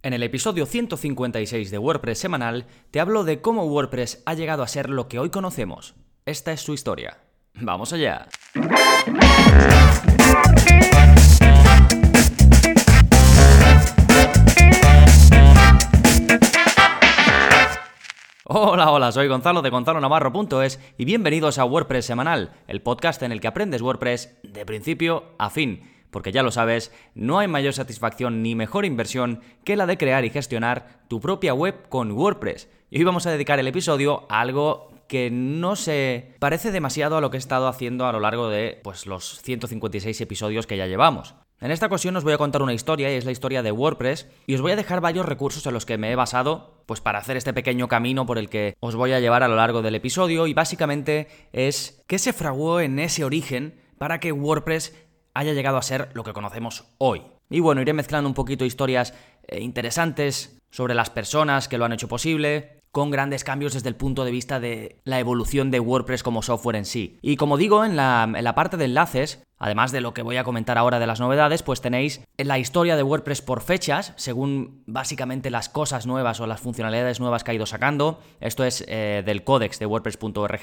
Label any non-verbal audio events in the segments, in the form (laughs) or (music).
En el episodio 156 de WordPress semanal te hablo de cómo WordPress ha llegado a ser lo que hoy conocemos. Esta es su historia. ¡Vamos allá! Hola, hola, soy Gonzalo de gonzalonavarro.es y bienvenidos a WordPress semanal, el podcast en el que aprendes WordPress de principio a fin porque ya lo sabes, no hay mayor satisfacción ni mejor inversión que la de crear y gestionar tu propia web con WordPress. Y hoy vamos a dedicar el episodio a algo que no se parece demasiado a lo que he estado haciendo a lo largo de pues, los 156 episodios que ya llevamos. En esta ocasión os voy a contar una historia y es la historia de WordPress y os voy a dejar varios recursos en los que me he basado pues para hacer este pequeño camino por el que os voy a llevar a lo largo del episodio y básicamente es qué se fraguó en ese origen para que WordPress haya llegado a ser lo que conocemos hoy. Y bueno, iré mezclando un poquito historias eh, interesantes sobre las personas que lo han hecho posible, con grandes cambios desde el punto de vista de la evolución de WordPress como software en sí. Y como digo, en la, en la parte de enlaces Además de lo que voy a comentar ahora de las novedades, pues tenéis la historia de WordPress por fechas, según básicamente las cosas nuevas o las funcionalidades nuevas que ha ido sacando. Esto es eh, del códex de WordPress.org.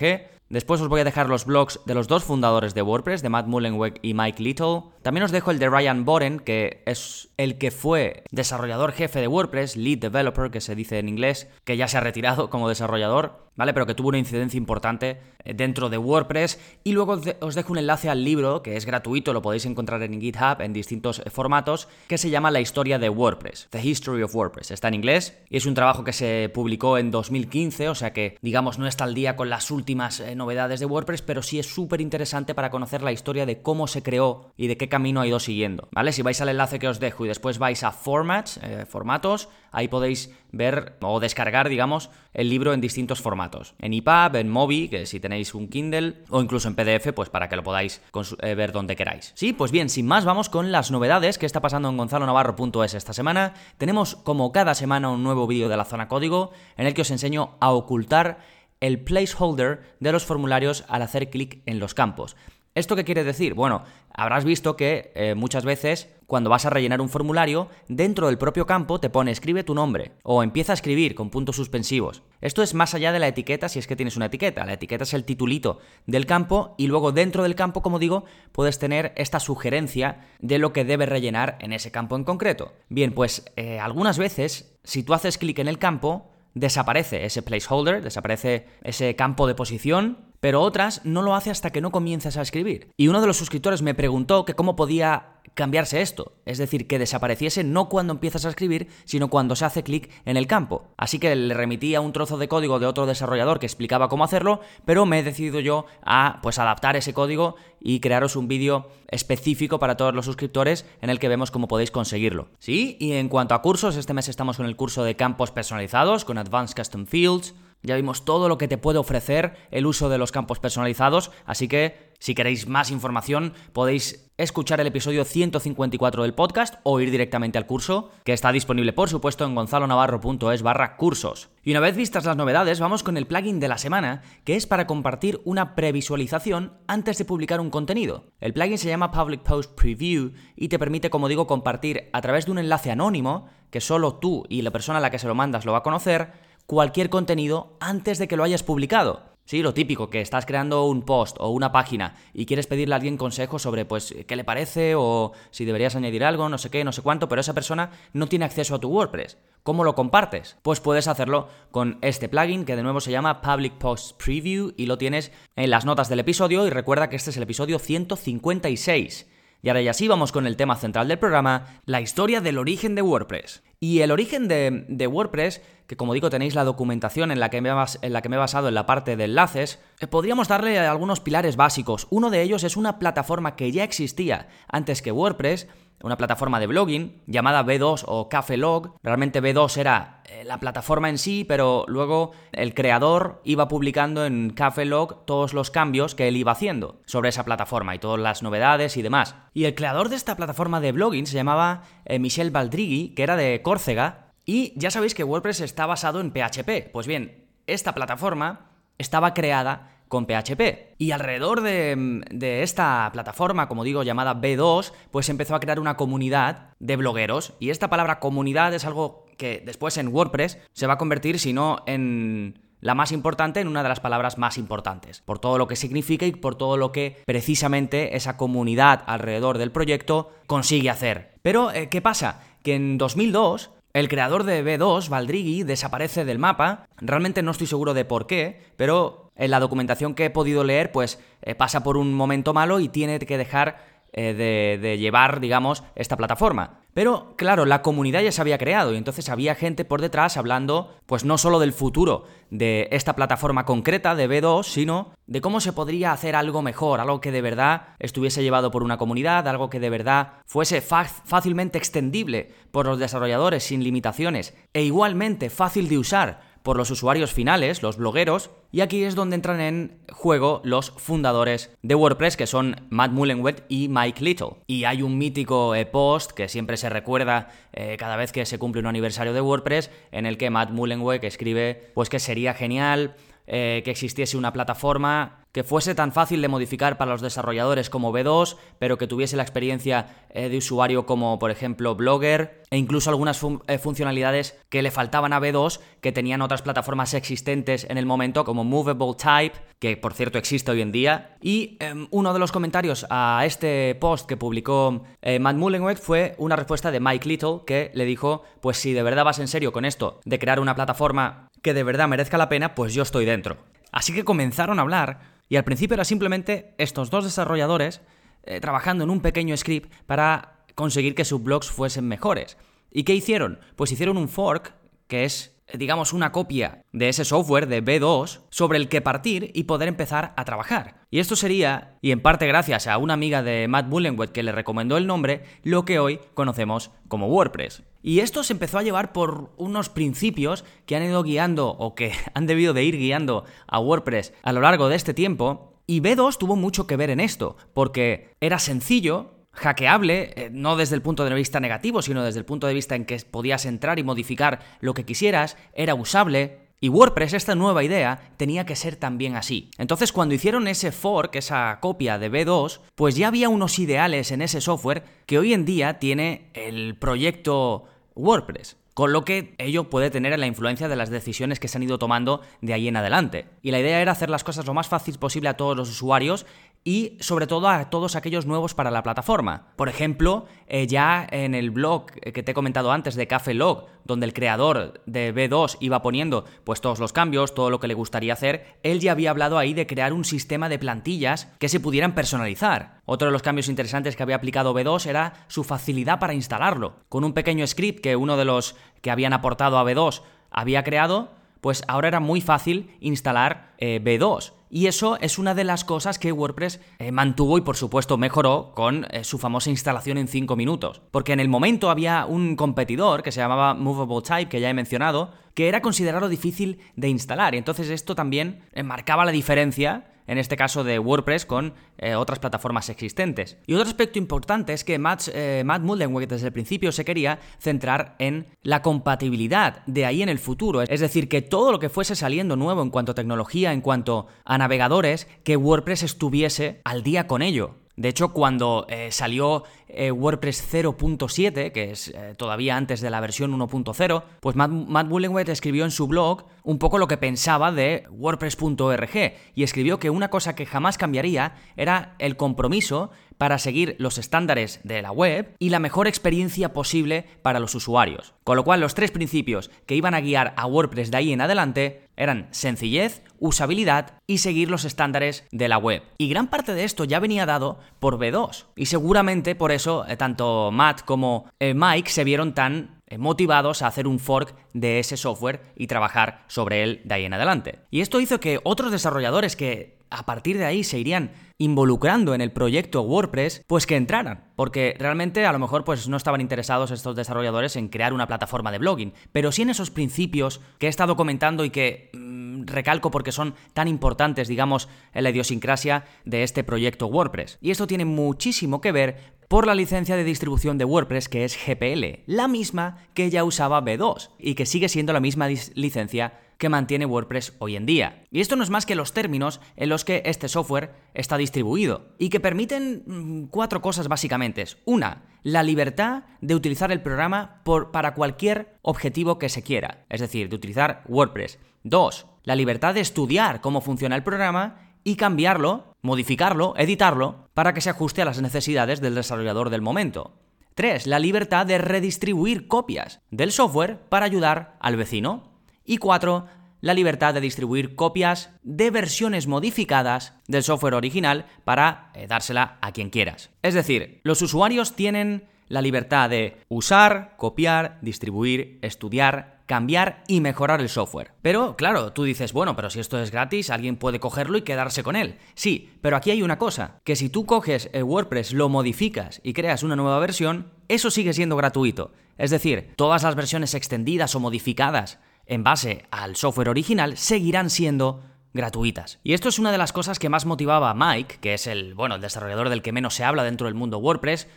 Después os voy a dejar los blogs de los dos fundadores de WordPress, de Matt Mullenweg y Mike Little. También os dejo el de Ryan Boren, que es el que fue desarrollador jefe de WordPress, lead developer, que se dice en inglés, que ya se ha retirado como desarrollador. ¿Vale? Pero que tuvo una incidencia importante eh, dentro de WordPress. Y luego os dejo un enlace al libro, que es gratuito, lo podéis encontrar en GitHub en distintos eh, formatos, que se llama La historia de WordPress, The History of WordPress. Está en inglés y es un trabajo que se publicó en 2015, o sea que, digamos, no está al día con las últimas eh, novedades de WordPress, pero sí es súper interesante para conocer la historia de cómo se creó y de qué camino ha ido siguiendo, ¿vale? Si vais al enlace que os dejo y después vais a Formats, formatos, ahí podéis ver o descargar, digamos, el libro en distintos formatos. En EPUB, en Mobi, que si tenéis un Kindle, o incluso en PDF, pues para que lo podáis eh, ver donde queráis. Sí, pues bien, sin más, vamos con las novedades que está pasando en gonzalonavarro.es esta semana. Tenemos como cada semana un nuevo vídeo de la zona código en el que os enseño a ocultar el placeholder de los formularios al hacer clic en los campos. ¿Esto qué quiere decir? Bueno, habrás visto que eh, muchas veces cuando vas a rellenar un formulario, dentro del propio campo te pone escribe tu nombre o empieza a escribir con puntos suspensivos. Esto es más allá de la etiqueta si es que tienes una etiqueta. La etiqueta es el titulito del campo y luego dentro del campo, como digo, puedes tener esta sugerencia de lo que debes rellenar en ese campo en concreto. Bien, pues eh, algunas veces, si tú haces clic en el campo, desaparece ese placeholder, desaparece ese campo de posición pero otras no lo hace hasta que no comienzas a escribir. Y uno de los suscriptores me preguntó que cómo podía cambiarse esto, es decir, que desapareciese no cuando empiezas a escribir, sino cuando se hace clic en el campo. Así que le remití a un trozo de código de otro desarrollador que explicaba cómo hacerlo, pero me he decidido yo a pues adaptar ese código y crearos un vídeo específico para todos los suscriptores en el que vemos cómo podéis conseguirlo. Sí, y en cuanto a cursos, este mes estamos con el curso de campos personalizados con Advanced Custom Fields. Ya vimos todo lo que te puede ofrecer el uso de los campos personalizados, así que si queréis más información podéis escuchar el episodio 154 del podcast o ir directamente al curso, que está disponible por supuesto en gonzalonavarro.es barra cursos. Y una vez vistas las novedades, vamos con el plugin de la semana, que es para compartir una previsualización antes de publicar un contenido. El plugin se llama Public Post Preview y te permite, como digo, compartir a través de un enlace anónimo, que solo tú y la persona a la que se lo mandas lo va a conocer, cualquier contenido antes de que lo hayas publicado. Sí, lo típico, que estás creando un post o una página y quieres pedirle a alguien consejo sobre, pues, qué le parece o si deberías añadir algo, no sé qué, no sé cuánto, pero esa persona no tiene acceso a tu WordPress. ¿Cómo lo compartes? Pues puedes hacerlo con este plugin que de nuevo se llama Public Post Preview y lo tienes en las notas del episodio y recuerda que este es el episodio 156. Y ahora ya sí vamos con el tema central del programa, la historia del origen de WordPress. Y el origen de, WordPress, que como digo tenéis la documentación en la, que me en la que me he basado en la parte de enlaces, eh, podríamos darle algunos pilares básicos. Uno de ellos es una plataforma que ya existía antes que WordPress, una plataforma de blogging llamada B2 o Cafe Log. Realmente B2 era eh, la plataforma en sí, pero luego el creador iba publicando en Cafe Log todos los cambios que él iba haciendo sobre esa plataforma y todas las novedades y demás. Y el creador de esta plataforma de blogging se llamaba eh, Michel Baldrigui, que era de Córcega, y ya sabéis que WordPress está basado en PHP. Pues bien, esta plataforma estaba creada con PHP. Y alrededor de, esta plataforma, como digo, llamada B2, pues empezó a crear una comunidad de blogueros. Y esta palabra comunidad es algo que después en WordPress se va a convertir, si no en la más importante en una de las palabras más importantes, por todo lo que significa y por todo lo que precisamente esa comunidad alrededor del proyecto consigue hacer. Pero, eh, ¿qué pasa? Que en 2002 el creador de B2, Valdrigi, desaparece del mapa. Realmente no estoy seguro de por qué, pero en la documentación que he podido leer, pues eh, pasa por un momento malo y tiene que dejar eh, de, llevar, digamos, esta plataforma. Pero claro, la comunidad ya se había creado y entonces había gente por detrás hablando, pues no solo del futuro de esta plataforma concreta de B2, sino de cómo se podría hacer algo mejor, algo que de verdad estuviese llevado por una comunidad, algo que de verdad fuese fácilmente extendible por los desarrolladores sin limitaciones e igualmente fácil de usar por los usuarios finales, los blogueros, y aquí es donde entran en juego los fundadores de WordPress, que son Matt Mullenweg y Mike Little. Y hay un mítico eh, post que siempre se recuerda eh, cada vez que se cumple un aniversario de WordPress, en el que Matt Mullenweg escribe pues que sería genial eh, que existiese una plataforma que fuese tan fácil de modificar para los desarrolladores como B2, pero que tuviese la experiencia eh, de usuario como por ejemplo Blogger e incluso algunas eh, funcionalidades que le faltaban a B2 que tenían otras plataformas existentes en el momento como Movable Type, que por cierto existe hoy en día. Y em, uno de los comentarios a este post que publicó eh, Matt Mullenweg fue una respuesta de Mike Little que le dijo, pues si de verdad vas en serio con esto de crear una plataforma que de verdad merezca la pena, pues yo estoy dentro. Así que comenzaron a hablar y al principio era simplemente estos dos desarrolladores eh, trabajando en un pequeño script para conseguir que sus blogs fuesen mejores. ¿Y qué hicieron? Pues hicieron un fork, que es digamos, una copia de ese software de B2 sobre el que partir y poder empezar a trabajar. Y esto sería, y en parte gracias a una amiga de Matt Mullenweg que le recomendó el nombre, lo que hoy conocemos como WordPress. Y esto se empezó a llevar por unos principios que han ido guiando o que (laughs) han debido de ir guiando a WordPress a lo largo de este tiempo. Y B2 tuvo mucho que ver en esto, porque era sencillo, hackeable, eh, no desde el punto de vista negativo, sino desde el punto de vista en que podías entrar y modificar lo que quisieras, era usable. Y WordPress, esta nueva idea, tenía que ser también así. Entonces, cuando hicieron ese fork, esa copia de B2, pues ya había unos ideales en ese software que hoy en día tiene el proyecto WordPress con lo que ello puede tener la influencia de las decisiones que se han ido tomando de ahí en adelante. Y la idea era hacer las cosas lo más fácil posible a todos los usuarios y sobre todo a todos aquellos nuevos para la plataforma. Por ejemplo, eh, ya en el blog que te he comentado antes de Café Log, donde el creador de B2 iba poniendo pues todos los cambios, todo lo que le gustaría hacer, él ya había hablado ahí de crear un sistema de plantillas que se pudieran personalizar. Otro de los cambios interesantes que había aplicado B2 era su facilidad para instalarlo. Con un pequeño script que uno de los que habían aportado a B2 había creado, pues ahora era muy fácil instalar eh, B2. Y eso es una de las cosas que WordPress eh, mantuvo y por supuesto mejoró con eh, su famosa instalación en 5 minutos. Porque en el momento había un competidor que se llamaba Movable Type, que ya he mencionado, que era considerado difícil de instalar. Y entonces esto también marcaba la diferencia en este caso de WordPress con eh, otras plataformas existentes. Y otro aspecto importante es que Matt, eh, Matt Mullenweg desde el principio se quería centrar en la compatibilidad de ahí en el futuro, es decir, que todo lo que fuese saliendo nuevo en cuanto a tecnología, en cuanto a navegadores, que WordPress estuviese al día con ello. De hecho, cuando eh, salió eh, WordPress 0.7, que es eh, todavía antes de la versión 1.0, pues Matt, Matt escribió en su blog un poco lo que pensaba de WordPress.org y escribió que una cosa que jamás cambiaría era el compromiso para seguir los estándares de la web y la mejor experiencia posible para los usuarios. Con lo cual los tres principios que iban a guiar a WordPress de ahí en adelante eran sencillez, usabilidad y seguir los estándares de la web. Y gran parte de esto ya venía dado por B2. Y seguramente por eso eh, tanto Matt como eh, Mike se vieron tan motivados a hacer un fork de ese software y trabajar sobre él de ahí en adelante. Y esto hizo que otros desarrolladores que a partir de ahí se irían involucrando en el proyecto WordPress, pues que entraran, porque realmente a lo mejor pues no estaban interesados estos desarrolladores en crear una plataforma de blogging, pero sí en esos principios que he estado comentando y que mm, recalco porque son tan importantes, digamos, en la idiosincrasia de este proyecto WordPress. Y esto tiene muchísimo que ver por la licencia de distribución de WordPress que es GPL, la misma que ya usaba B2 y que sigue siendo la misma licencia que mantiene WordPress hoy en día. Y esto no es más que los términos en los que este software está distribuido y que permiten mm, cuatro cosas básicamente. Una, la libertad de utilizar el programa para cualquier objetivo que se quiera, es decir, de utilizar WordPress. Dos, la libertad de estudiar cómo funciona el programa y cambiarlo, modificarlo, editarlo, para que se ajuste a las necesidades del desarrollador del momento. 3. La libertad de redistribuir copias del software para ayudar al vecino. Y 4. La libertad de distribuir copias de versiones modificadas del software original para eh, dársela a quien quieras. Es decir, los usuarios tienen la libertad de usar, copiar, distribuir, estudiar, cambiar y mejorar el software. Pero claro, tú dices, bueno, pero si esto es gratis, alguien puede cogerlo y quedarse con él. Sí, pero aquí hay una cosa, que si tú coges el WordPress, lo modificas y creas una nueva versión, eso sigue siendo gratuito. Es decir, todas las versiones extendidas o modificadas en base al software original seguirán siendo gratuitas. Y esto es una de las cosas que más motivaba a Mike, que es el, bueno, el desarrollador del que menos se habla dentro del mundo WordPress,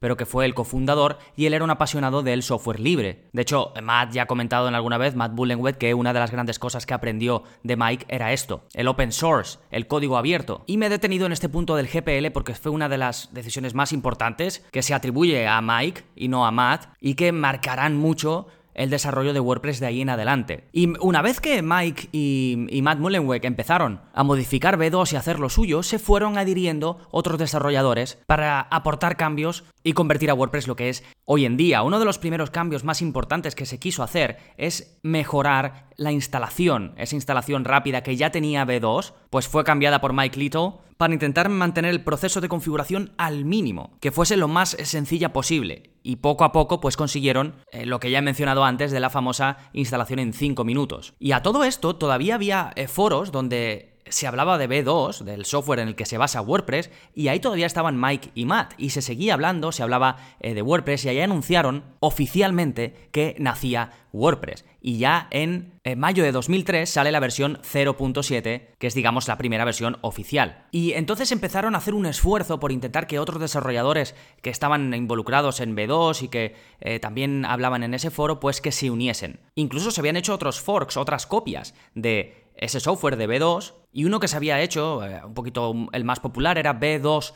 pero que fue el cofundador y él era un apasionado del software libre. De hecho, Matt ya ha comentado en alguna vez, Matt Bullenwed, que una de las grandes cosas que aprendió de Mike era esto, el open source, el código abierto. Y me he detenido en este punto del GPL porque fue una de las decisiones más importantes que se atribuye a Mike y no a Matt y que marcarán mucho el desarrollo de WordPress de ahí en adelante. Y una vez que Mike y, Matt Mullenweg empezaron a modificar B2 y hacer lo suyo, se fueron adhiriendo otros desarrolladores para aportar cambios y convertir a WordPress lo que es hoy en día. Uno de los primeros cambios más importantes que se quiso hacer es mejorar la instalación. Esa instalación rápida que ya tenía B2, pues fue cambiada por Mike Little para intentar mantener el proceso de configuración al mínimo, que fuese lo más sencilla posible. Y poco a poco pues consiguieron eh, lo que ya he mencionado antes de la famosa instalación en 5 minutos. Y a todo esto todavía había eh, foros donde se hablaba de B2, del software en el que se basa WordPress, y ahí todavía estaban Mike y Matt, y se seguía hablando, se hablaba eh, de WordPress, y ahí anunciaron oficialmente que nacía WordPress. Y ya en eh, mayo de 2003 sale la versión 0.7, que es digamos la primera versión oficial. Y entonces empezaron a hacer un esfuerzo por intentar que otros desarrolladores que estaban involucrados en B2 y que eh, también hablaban en ese foro, pues que se uniesen. Incluso se habían hecho otros forks, otras copias de ese software de B2 y uno que se había hecho, eh, un poquito el más popular, era B2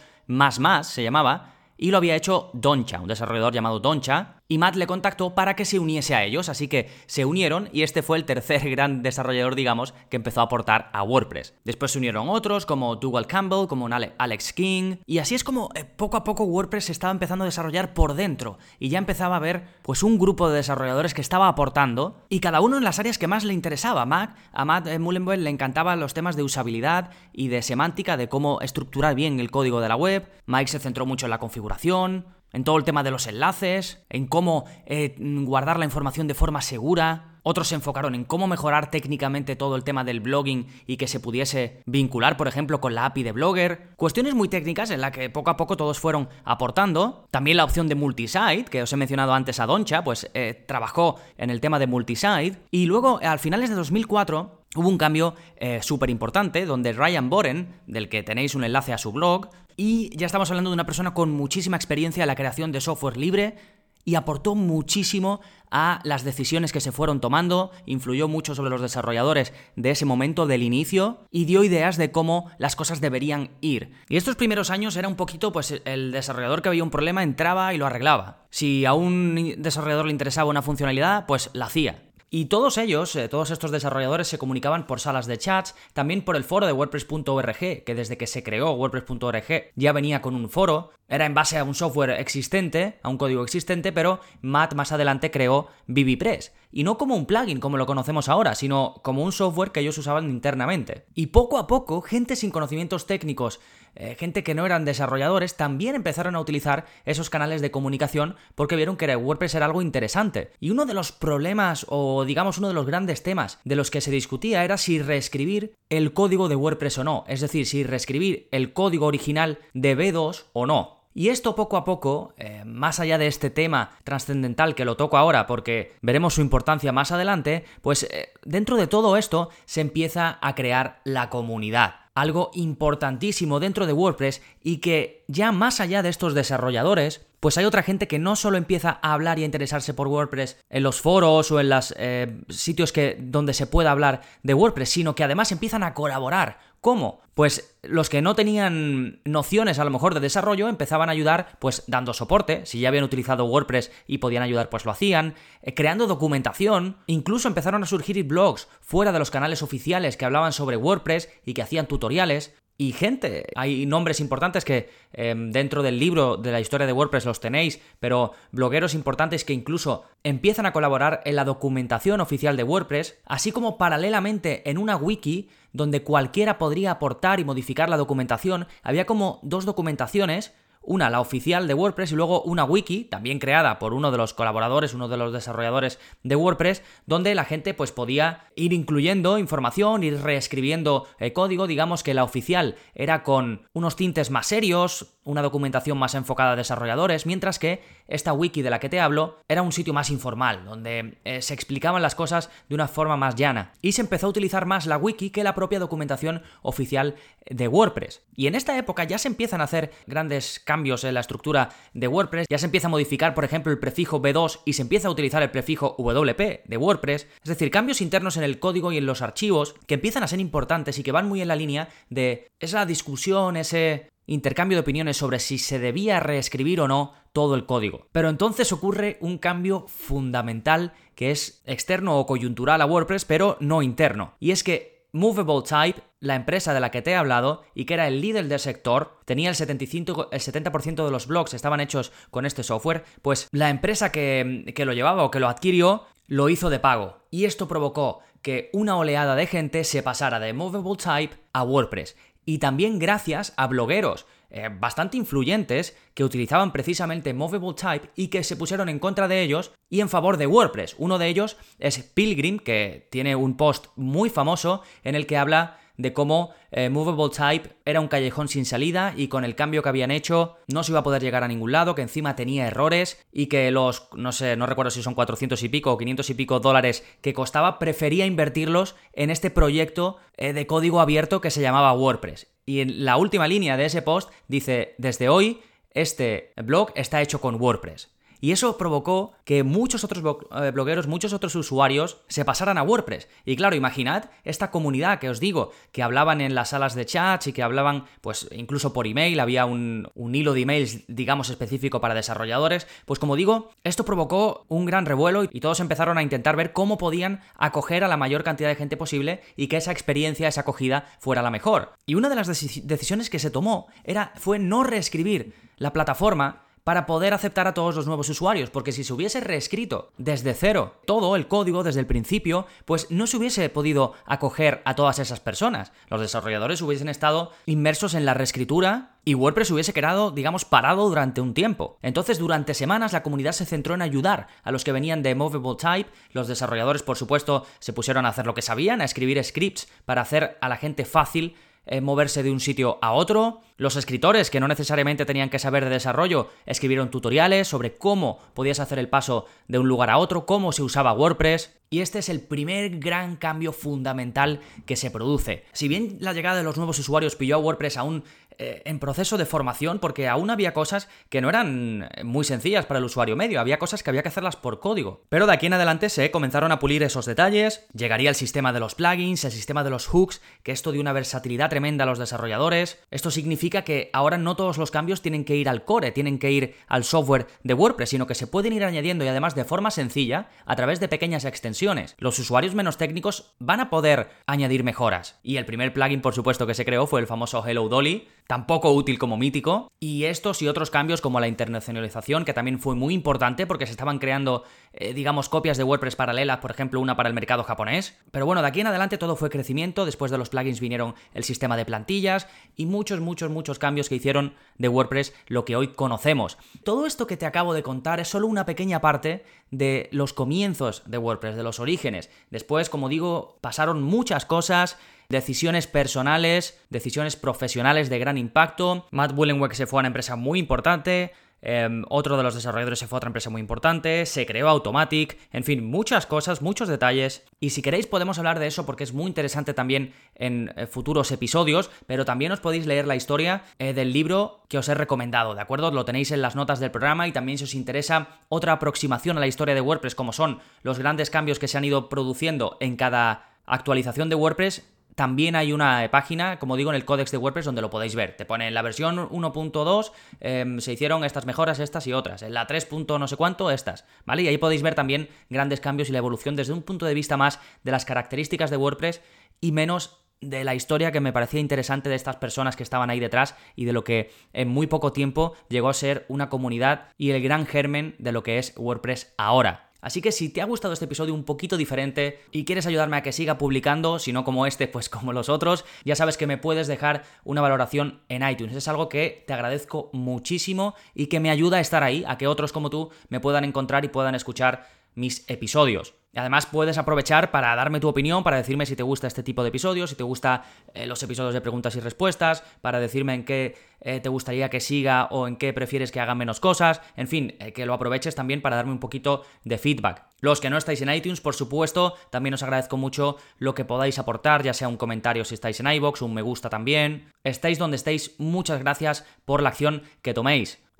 se llamaba, y lo había hecho Doncha, un desarrollador llamado Doncha, y Matt le contactó para que se uniese a ellos, así que se unieron y este fue el tercer (laughs) gran desarrollador, digamos, que empezó a aportar a WordPress. Después se unieron otros como Dougal Campbell, como Alex King, y así es como eh, poco a poco WordPress se estaba empezando a desarrollar por dentro y ya empezaba a ver pues un grupo de desarrolladores que estaba aportando y cada uno en las áreas que más le interesaba. Mac, a Matt eh, Mullenweg le encantaban los temas de usabilidad y de semántica, de cómo estructurar bien el código de la web. Mike se centró mucho en la configuración, en todo el tema de los enlaces, en cómo eh, guardar la información de forma segura. Otros se enfocaron en cómo mejorar técnicamente todo el tema del blogging y que se pudiese vincular, por ejemplo, con la API de Blogger. Cuestiones muy técnicas en las que poco a poco todos fueron aportando. También la opción de multisite, que os he mencionado antes a Doncha, pues eh, trabajó en el tema de multisite. Y luego, al finales de 2004, hubo un cambio eh, súper importante donde Ryan Boren, del que tenéis un enlace a su blog, y ya estamos hablando de una persona con muchísima experiencia en la creación de software libre y aportó muchísimo a las decisiones que se fueron tomando, influyó mucho sobre los desarrolladores de ese momento, del inicio, y dio ideas de cómo las cosas deberían ir. Y estos primeros años era un poquito, pues el desarrollador que había un problema entraba y lo arreglaba. Si a un desarrollador le interesaba una funcionalidad, pues la hacía. Y todos ellos, eh, todos estos desarrolladores se comunicaban por salas de chats, también por el foro de WordPress.org, que desde que se creó WordPress.org ya venía con un foro, era en base a un software existente, a un código existente, pero Matt más adelante creó VBPress. Y no como un plugin como lo conocemos ahora, sino como un software que ellos usaban internamente. Y poco a poco, gente sin conocimientos técnicos eh, gente que no eran desarrolladores también empezaron a utilizar esos canales de comunicación porque vieron que WordPress era algo interesante. Y uno de los problemas, o digamos uno de los grandes temas de los que se discutía era si reescribir el código de WordPress o no, es decir, si reescribir el código original de B2 o no. Y esto poco a poco, eh, más allá de este tema trascendental que lo toco ahora porque veremos su importancia más adelante, pues eh, dentro de todo esto se empieza a crear la comunidad algo importantísimo dentro de WordPress y que ya más allá de estos desarrolladores, pues hay otra gente que no solo empieza a hablar y a interesarse por WordPress en los foros o en los eh, sitios que, donde se pueda hablar de WordPress, sino que además empiezan a colaborar. ¿Cómo? Pues los que no tenían nociones a lo mejor de desarrollo empezaban a ayudar pues dando soporte, si ya habían utilizado WordPress y podían ayudar pues lo hacían, eh, creando documentación, incluso empezaron a surgir blogs fuera de los canales oficiales que hablaban sobre WordPress y que hacían tutoriales, y gente. Hay nombres importantes que em, dentro del libro de la historia de WordPress los tenéis, pero blogueros importantes que incluso empiezan a colaborar en la documentación oficial de WordPress, así como paralelamente en una wiki donde cualquiera podría aportar y modificar la documentación. Había como dos documentaciones una, la oficial de WordPress, y luego una wiki, también creada por uno de los colaboradores, uno de los desarrolladores de WordPress, donde la gente pues podía ir incluyendo información, ir reescribiendo el código, digamos que la oficial era con unos tintes más serios, una documentación más enfocada a desarrolladores, mientras que esta wiki de la que te hablo era un sitio más informal, donde eh, se explicaban las cosas de una forma más llana. Y se empezó a utilizar más la wiki que la propia documentación oficial de WordPress. Y en esta época ya se empiezan a hacer grandes cambios en la estructura de WordPress, ya se empieza a modificar, por ejemplo, el prefijo B2 y se empieza a utilizar el prefijo WP de WordPress, es decir, cambios internos en el código y en los archivos que empiezan a ser importantes y que van muy en la línea de esa discusión, ese intercambio de opiniones sobre si se debía reescribir o no todo el código. Pero entonces ocurre un cambio fundamental que es externo o coyuntural a WordPress, pero no interno. Y es que Movable Type, la empresa de la que te he hablado y que era el líder del sector, tenía el, 75, el 70% de los blogs estaban hechos con este software, pues la empresa que, que lo llevaba o que lo adquirió lo hizo de pago. Y esto provocó que una oleada de gente se pasara de Movable Type a WordPress y también gracias a blogueros eh, bastante influyentes que utilizaban precisamente Movable Type y que se pusieron en contra de ellos y en favor de WordPress. Uno de ellos es Pilgrim, que tiene un post muy famoso en el que habla de cómo eh, Movable Type era un callejón sin salida y con el cambio que habían hecho no se iba a poder llegar a ningún lado, que encima tenía errores y que los, no sé, no recuerdo si son 400 y pico o 500 y pico dólares que costaba, prefería invertirlos en este proyecto eh, de código abierto que se llamaba WordPress. Y en la última línea de ese post dice, desde hoy este blog está hecho con WordPress. Y eso provocó que muchos otros eh, blogueros, muchos otros usuarios se pasaran a WordPress. Y claro, imaginad esta comunidad que os digo, que hablaban en las salas de chats y que hablaban, pues incluso por email, había un, un hilo de emails, digamos, específico para desarrolladores. Pues como digo, esto provocó un gran revuelo y todos empezaron a intentar ver cómo podían acoger a la mayor cantidad de gente posible y que esa experiencia, esa acogida fuera la mejor. Y una de las decisiones que se tomó era, fue no reescribir la plataforma para poder aceptar a todos los nuevos usuarios, porque si se hubiese reescrito desde cero todo el código desde el principio, pues no se hubiese podido acoger a todas esas personas. Los desarrolladores hubiesen estado inmersos en la reescritura y WordPress hubiese quedado, digamos, parado durante un tiempo. Entonces, durante semanas la comunidad se centró en ayudar a los que venían de Movable Type. Los desarrolladores, por supuesto, se pusieron a hacer lo que sabían, a escribir scripts para hacer a la gente fácil eh, moverse de un sitio a otro. Los escritores, que no necesariamente tenían que saber de desarrollo, escribieron tutoriales sobre cómo podías hacer el paso de un lugar a otro, cómo se usaba WordPress. Y este es el primer gran cambio fundamental que se produce. Si bien la llegada de los nuevos usuarios pilló a WordPress aún en proceso de formación porque aún había cosas que no eran muy sencillas para el usuario medio, había cosas que había que hacerlas por código. Pero de aquí en adelante se comenzaron a pulir esos detalles, llegaría el sistema de los plugins, el sistema de los hooks, que esto dio una versatilidad tremenda a los desarrolladores. Esto significa que ahora no todos los cambios tienen que ir al core, tienen que ir al software de WordPress, sino que se pueden ir añadiendo y además de forma sencilla a través de pequeñas extensiones. Los usuarios menos técnicos van a poder añadir mejoras. Y el primer plugin, por supuesto, que se creó fue el famoso Hello Dolly, tampoco útil como mítico. Y estos y otros cambios como la internacionalización, que también fue muy importante porque se estaban creando, eh, digamos, copias de WordPress paralelas, por ejemplo, una para el mercado japonés. Pero bueno, de aquí en adelante todo fue crecimiento, después de los plugins vinieron el sistema de plantillas y muchos, muchos, muchos cambios que hicieron de WordPress lo que hoy conocemos. Todo esto que te acabo de contar es solo una pequeña parte de los comienzos de WordPress, de los orígenes. Después, como digo, pasaron muchas cosas, decisiones personales, decisiones profesionales de gran impacto. Matt Mullenweg se fue a una empresa muy importante, Em, otro de los desarrolladores se fue a otra empresa muy importante, se creó Automatic, en fin, muchas cosas, muchos detalles. Y si queréis podemos hablar de eso porque es muy interesante también en eh, futuros episodios, pero también os podéis leer la historia eh, del libro que os he recomendado, ¿de acuerdo? Lo tenéis en las notas del programa y también si os interesa otra aproximación a la historia de WordPress, como son los grandes cambios que se han ido produciendo en cada actualización de WordPress, también hay una página, como digo, en el códex de WordPress donde lo podéis ver. Te pone en la versión 1.2 em, se hicieron estas mejoras, estas y otras. En la 3. no sé cuánto, estas. ¿Vale? Y ahí podéis ver también grandes cambios y la evolución desde un punto de vista más de las características de WordPress y menos de la historia que me parecía interesante de estas personas que estaban ahí detrás y de lo que en muy poco tiempo llegó a ser una comunidad y el gran germen de lo que es WordPress ahora. Así que si te ha gustado este episodio un poquito diferente y quieres ayudarme a que siga publicando, si no como este, pues como los otros, ya sabes que me puedes dejar una valoración en iTunes. Es algo que te agradezco muchísimo y que me ayuda a estar ahí, a que otros como tú me puedan encontrar y puedan escuchar mis episodios. Además, puedes aprovechar para darme tu opinión, para decirme si te gusta este tipo de episodios, si te gusta eh, los episodios de preguntas y respuestas, para decirme en qué eh, te gustaría que siga o en qué prefieres que haga menos cosas. En fin, eh, que lo aproveches también para darme un poquito de feedback. Los que no estáis en iTunes, por supuesto, también os agradezco mucho lo que podáis aportar, ya sea un comentario si estáis en iBox, un me gusta también. Estáis donde estéis, muchas gracias por la acción que toméis.